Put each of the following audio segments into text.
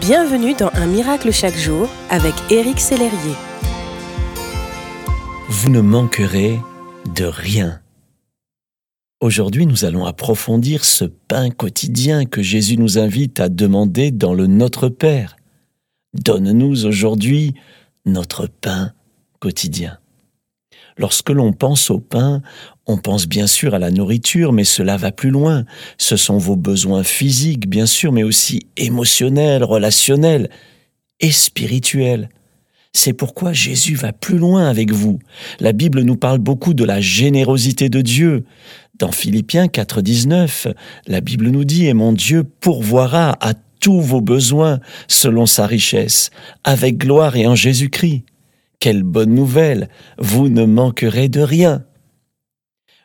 Bienvenue dans Un miracle chaque jour avec Éric Sellerier. Vous ne manquerez de rien. Aujourd'hui, nous allons approfondir ce pain quotidien que Jésus nous invite à demander dans le Notre Père. Donne-nous aujourd'hui notre pain quotidien. Lorsque l'on pense au pain, on pense bien sûr à la nourriture, mais cela va plus loin. Ce sont vos besoins physiques, bien sûr, mais aussi émotionnels, relationnels et spirituels. C'est pourquoi Jésus va plus loin avec vous. La Bible nous parle beaucoup de la générosité de Dieu. Dans Philippiens 4.19, la Bible nous dit, Et mon Dieu pourvoira à tous vos besoins selon sa richesse, avec gloire et en Jésus-Christ. Quelle bonne nouvelle Vous ne manquerez de rien.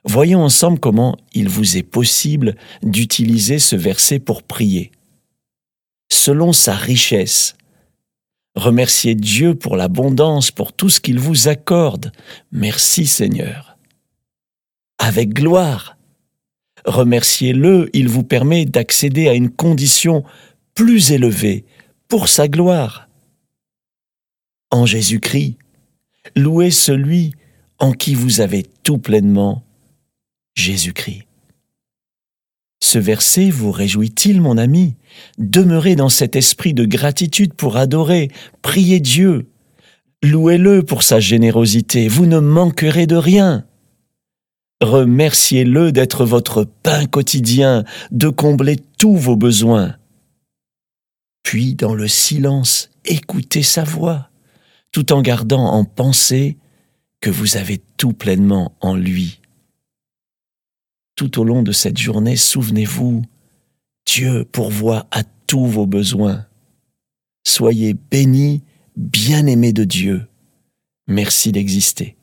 Voyons ensemble comment il vous est possible d'utiliser ce verset pour prier. Selon sa richesse, remerciez Dieu pour l'abondance, pour tout ce qu'il vous accorde. Merci Seigneur. Avec gloire, remerciez-le, il vous permet d'accéder à une condition plus élevée pour sa gloire. En Jésus-Christ, louez celui en qui vous avez tout pleinement, Jésus-Christ. Ce verset vous réjouit-il, mon ami? Demeurez dans cet esprit de gratitude pour adorer, prier Dieu. Louez-le pour sa générosité, vous ne manquerez de rien. Remerciez-le d'être votre pain quotidien, de combler tous vos besoins. Puis, dans le silence, écoutez sa voix tout en gardant en pensée que vous avez tout pleinement en lui. Tout au long de cette journée, souvenez-vous, Dieu pourvoit à tous vos besoins. Soyez bénis, bien-aimés de Dieu. Merci d'exister.